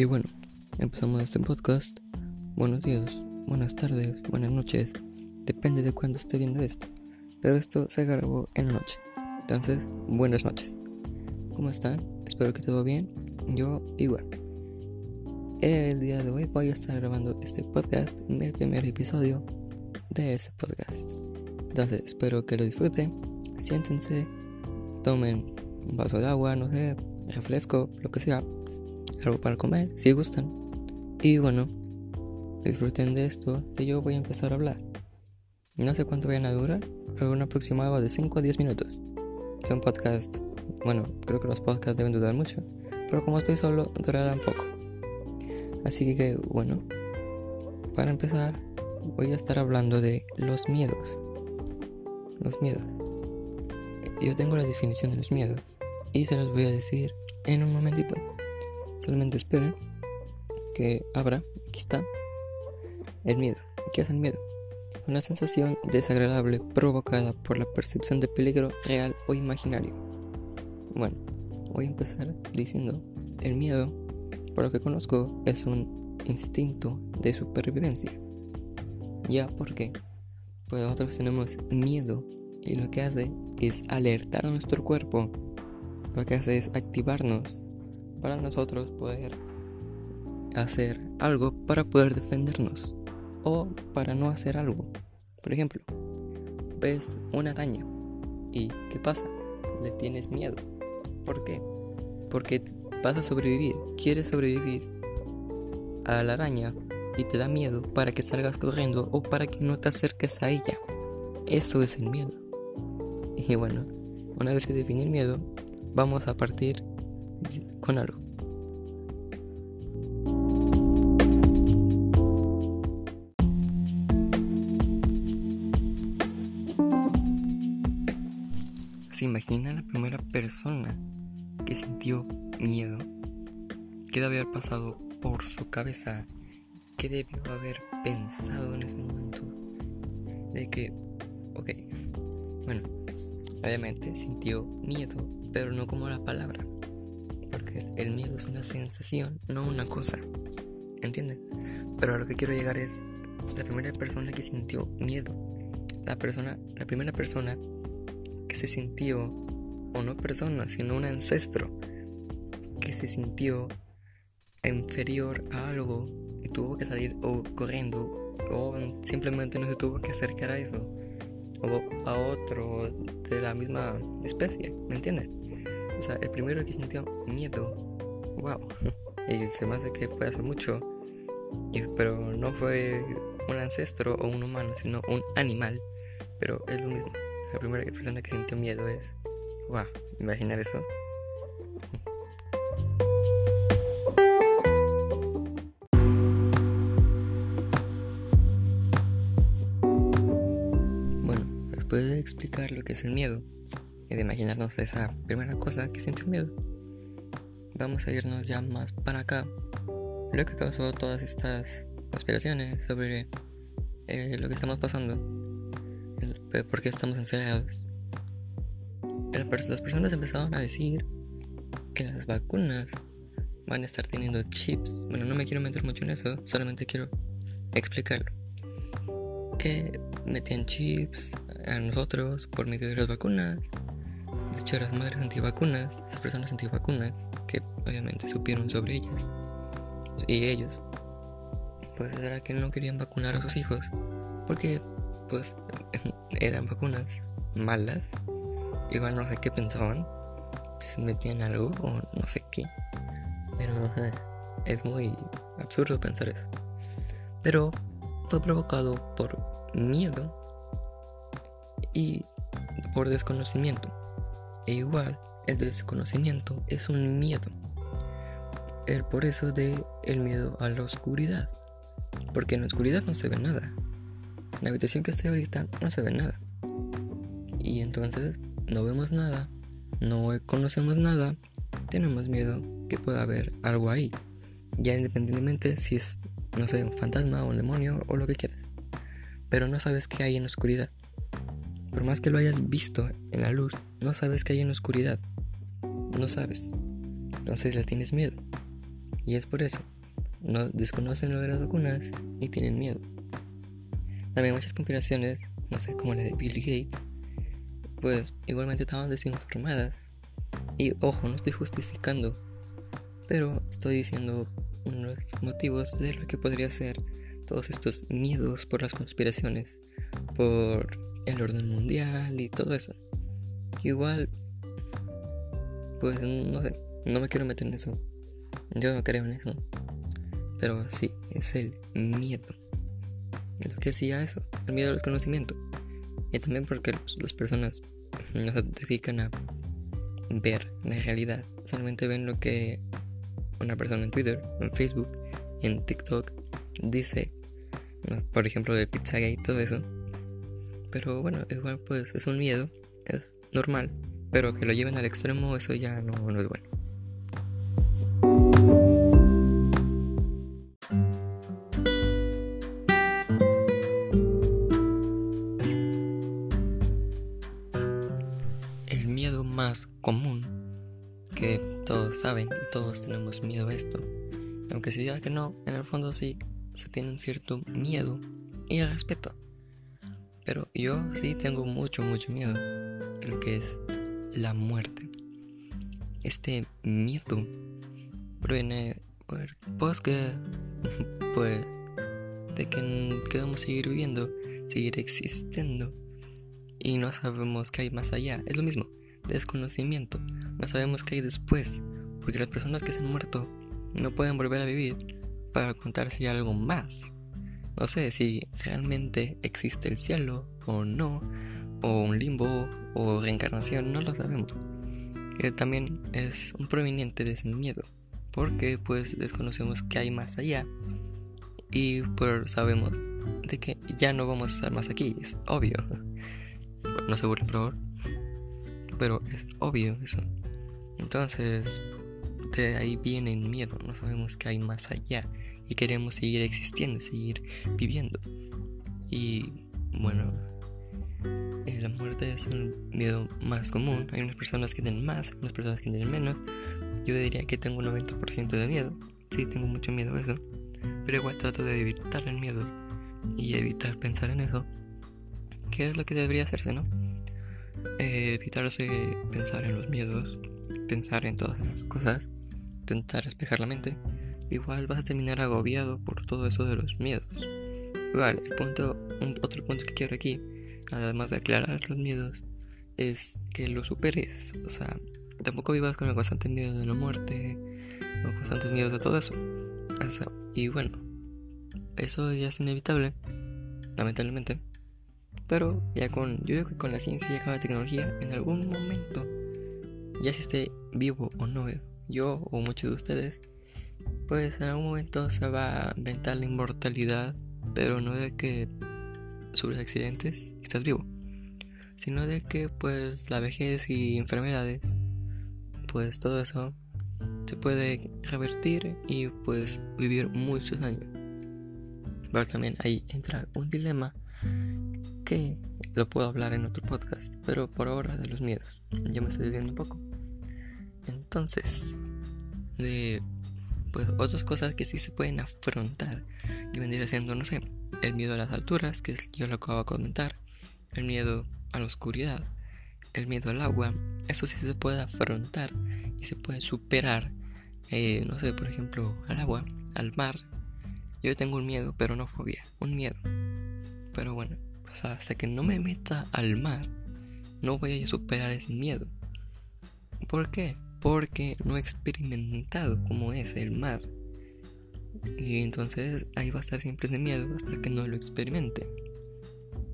Y bueno, empezamos este podcast. Buenos días, buenas tardes, buenas noches. Depende de cuándo esté viendo esto. Pero esto se grabó en la noche. Entonces, buenas noches. ¿Cómo están? Espero que todo bien. Yo igual. El día de hoy voy a estar grabando este podcast en el primer episodio de ese podcast. Entonces, espero que lo disfruten. Siéntense, tomen un vaso de agua, no sé, refresco, lo que sea algo para comer, si gustan. Y bueno, disfruten de esto que yo voy a empezar a hablar. No sé cuánto vayan a durar, pero un aproximado de 5 a 10 minutos. Es un podcast, bueno, creo que los podcasts deben durar mucho, pero como estoy solo, durarán poco. Así que bueno, para empezar, voy a estar hablando de los miedos. Los miedos. Yo tengo la definición de los miedos y se los voy a decir en un momentito. Solamente esperen que abra, aquí está, el miedo. ¿Qué es el miedo? Una sensación desagradable provocada por la percepción de peligro real o imaginario. Bueno, voy a empezar diciendo, el miedo, por lo que conozco, es un instinto de supervivencia. Ya, porque Pues nosotros tenemos miedo y lo que hace es alertar a nuestro cuerpo. Lo que hace es activarnos para nosotros poder hacer algo para poder defendernos o para no hacer algo. Por ejemplo, ves una araña y ¿qué pasa? Le tienes miedo. ¿Por qué? Porque vas a sobrevivir, quieres sobrevivir a la araña y te da miedo para que salgas corriendo o para que no te acerques a ella. Eso es el miedo. Y bueno, una vez que definí el miedo, vamos a partir con algo. ¿Se imagina la primera persona que sintió miedo? ¿Qué debe haber pasado por su cabeza? ¿Qué debió haber pensado en ese momento? De que, ok, bueno, obviamente sintió miedo, pero no como la palabra el miedo es una sensación, no una cosa. ¿Entienden? Pero a lo que quiero llegar es la primera persona que sintió miedo. La persona, la primera persona que se sintió, o no persona, sino un ancestro, que se sintió inferior a algo y tuvo que salir o corriendo o simplemente no se tuvo que acercar a eso o a otro de la misma especie, ¿me entienden? O sea, el primero que sintió miedo, wow, y se me hace que fue hace mucho, pero no fue un ancestro o un humano, sino un animal, pero es lo mismo. La primera persona que sintió miedo es, wow, imaginar eso. Bueno, después de explicar lo que es el miedo, de imaginarnos esa primera cosa que siente miedo. Vamos a irnos ya más para acá. Lo que causó todas estas aspiraciones sobre eh, lo que estamos pasando, el, por qué estamos encerrados. las personas empezaron a decir que las vacunas van a estar teniendo chips. Bueno, no me quiero meter mucho en eso, solamente quiero explicarlo. Que metían chips a nosotros por medio de las vacunas de hecho, las madres antivacunas, las personas antivacunas, que obviamente supieron sobre ellas y ellos, pues era que no querían vacunar a sus hijos, porque pues eran vacunas malas, igual no sé qué pensaban, si metían algo o no sé qué, pero es muy absurdo pensar eso. Pero fue provocado por miedo y por desconocimiento. E igual, el desconocimiento es un miedo. El por eso de el miedo a la oscuridad. Porque en la oscuridad no se ve nada. En la habitación que estoy ahorita no se ve nada. Y entonces no vemos nada, no conocemos nada, tenemos miedo que pueda haber algo ahí. Ya independientemente si es, no sé, un fantasma o un demonio o lo que quieras. Pero no sabes qué hay en la oscuridad. Por más que lo hayas visto en la luz, no sabes que hay en la oscuridad. No sabes. Entonces le tienes miedo. Y es por eso. No desconocen lo de las vacunas y tienen miedo. También muchas conspiraciones, no sé, como la de Bill Gates, pues igualmente estaban desinformadas. Y ojo, no estoy justificando, pero estoy diciendo unos motivos de lo que podría ser todos estos miedos por las conspiraciones, por el orden mundial y todo eso. Igual, pues no sé, no me quiero meter en eso. Yo no creo en eso. Pero sí, es el miedo. Es lo que decía eso, el miedo al desconocimiento. Y también porque las personas no se dedican a ver la realidad. Solamente ven lo que una persona en Twitter, en Facebook, en TikTok dice. Por ejemplo, del Pizzagate y todo eso. Pero bueno, igual pues es un miedo, es normal. Pero que lo lleven al extremo, eso ya no, no es bueno. El miedo más común que todos saben todos tenemos miedo a esto. Aunque se diga que no, en el fondo sí se tiene un cierto miedo y respeto. Pero yo sí tengo mucho, mucho miedo lo que es la muerte. Este miedo proviene pues que pues de que queremos seguir viviendo, seguir existiendo y no sabemos qué hay más allá. Es lo mismo, desconocimiento. No sabemos qué hay después, porque las personas que se han muerto no pueden volver a vivir para contar si hay algo más. No sé si realmente existe el cielo o no, o un limbo o reencarnación, no lo sabemos. Que también es un proveniente de ese miedo, porque pues desconocemos qué hay más allá y pues sabemos de que ya no vamos a estar más aquí, es obvio. No se por favor, pero es obvio eso. Entonces, de ahí viene el miedo, no sabemos qué hay más allá y queremos seguir existiendo, seguir viviendo. Y bueno, la muerte es un miedo más común. Hay unas personas que tienen más, unas personas que tienen menos. Yo diría que tengo un 90% de miedo. Sí, tengo mucho miedo a eso. Pero igual trato de evitar el miedo y evitar pensar en eso. ¿Qué es lo que debería hacerse, no? Eh, evitarse pensar en los miedos, pensar en todas las cosas, intentar despejar la mente. Igual vas a terminar agobiado por todo eso de los miedos. Igual, el punto, un, otro punto que quiero aquí además de aclarar los miedos, es que lo superes. O sea, tampoco vivas con el constante miedo de la muerte o constantes miedos de todo eso. y bueno, eso ya es inevitable, lamentablemente. Pero ya con, yo digo que con la ciencia y con la tecnología, en algún momento, ya si esté vivo o no, yo o muchos de ustedes, pues en algún momento se va a inventar la inmortalidad, pero no de que sobre accidentes estás vivo, sino de que pues la vejez y enfermedades, pues todo eso se puede revertir y pues vivir muchos años. Pero también ahí entra un dilema que lo puedo hablar en otro podcast, pero por ahora de los miedos. Ya me estoy desviando un poco. Entonces, de pues otras cosas que sí se pueden afrontar, que vendría siendo, no sé, el miedo a las alturas, que yo lo acabo de comentar, el miedo a la oscuridad, el miedo al agua, eso sí se puede afrontar y se puede superar. Eh, no sé, por ejemplo, al agua, al mar. Yo tengo un miedo, pero no fobia, un miedo. Pero bueno, o sea, hasta que no me meta al mar, no voy a superar ese miedo. ¿Por qué? Porque no he experimentado cómo es el mar. Y entonces ahí va a estar siempre ese miedo hasta que no lo experimente.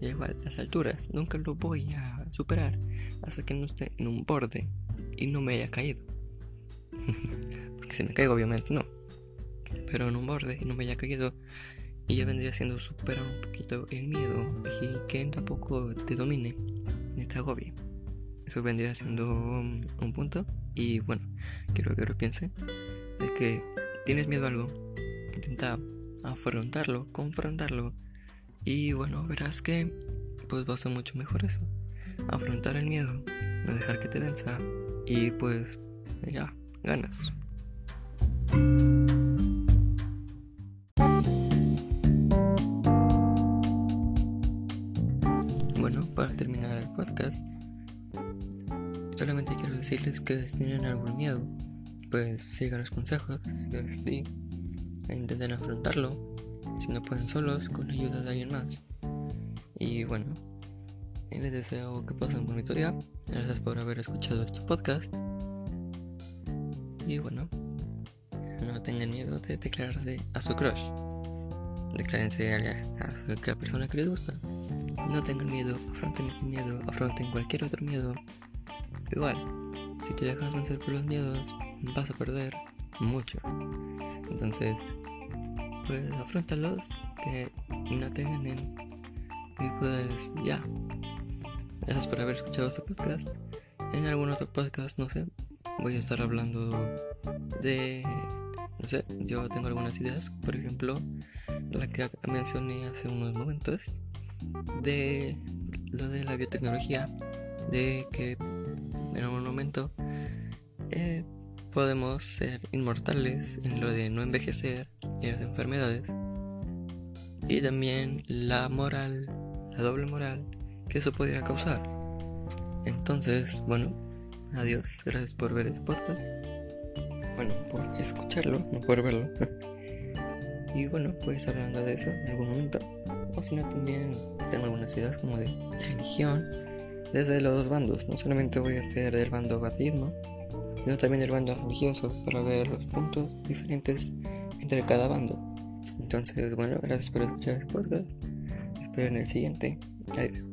Igual, las alturas, nunca lo voy a superar hasta que no esté en un borde y no me haya caído. Porque si me caigo, obviamente no. Pero en un borde y no me haya caído, y ya vendría siendo superar un poquito el miedo y que tampoco te domine ni te agobie. Eso vendría siendo un punto. Y bueno, quiero que lo piensen. Es que tienes miedo a algo, intenta afrontarlo, confrontarlo. Y bueno, verás que pues va a ser mucho mejor eso. Afrontar el miedo, no dejar que te venza. Y pues ya, ganas. Bueno, para terminar el podcast Solamente quiero decirles que si tienen algún miedo, pues sigan los consejos, sí, e intenten afrontarlo. Si no pueden solos, con ayuda de alguien más. Y bueno, les deseo que pasen un bonito día. Gracias por haber escuchado este podcast. Y bueno, no tengan miedo de declararse a su crush. Declárense a la, persona que les gusta. No tengan miedo, afronten ese miedo, afronten cualquier otro miedo. Igual, si te dejas vencer por los miedos, vas a perder mucho. Entonces, pues afrontalos, que no te ganen. Y pues ya. Gracias por haber escuchado este podcast. En algún otro podcast, no sé, voy a estar hablando de no sé, yo tengo algunas ideas, por ejemplo, la que mencioné hace unos momentos, de lo de la biotecnología, de que en algún momento eh, podemos ser inmortales en lo de no envejecer y las enfermedades, y también la moral, la doble moral que eso pudiera causar. Entonces, bueno, adiós, gracias por ver este podcast bueno, por escucharlo, no por verlo. y bueno, puedes hablando de eso en algún momento. O si no, también tengo algunas ideas como de religión desde los dos bandos. No solamente voy a ser del bando batismo, sino también del bando religioso para ver los puntos diferentes entre cada bando. Entonces, bueno, gracias por escuchar el podcast. Espero en el siguiente. Adiós.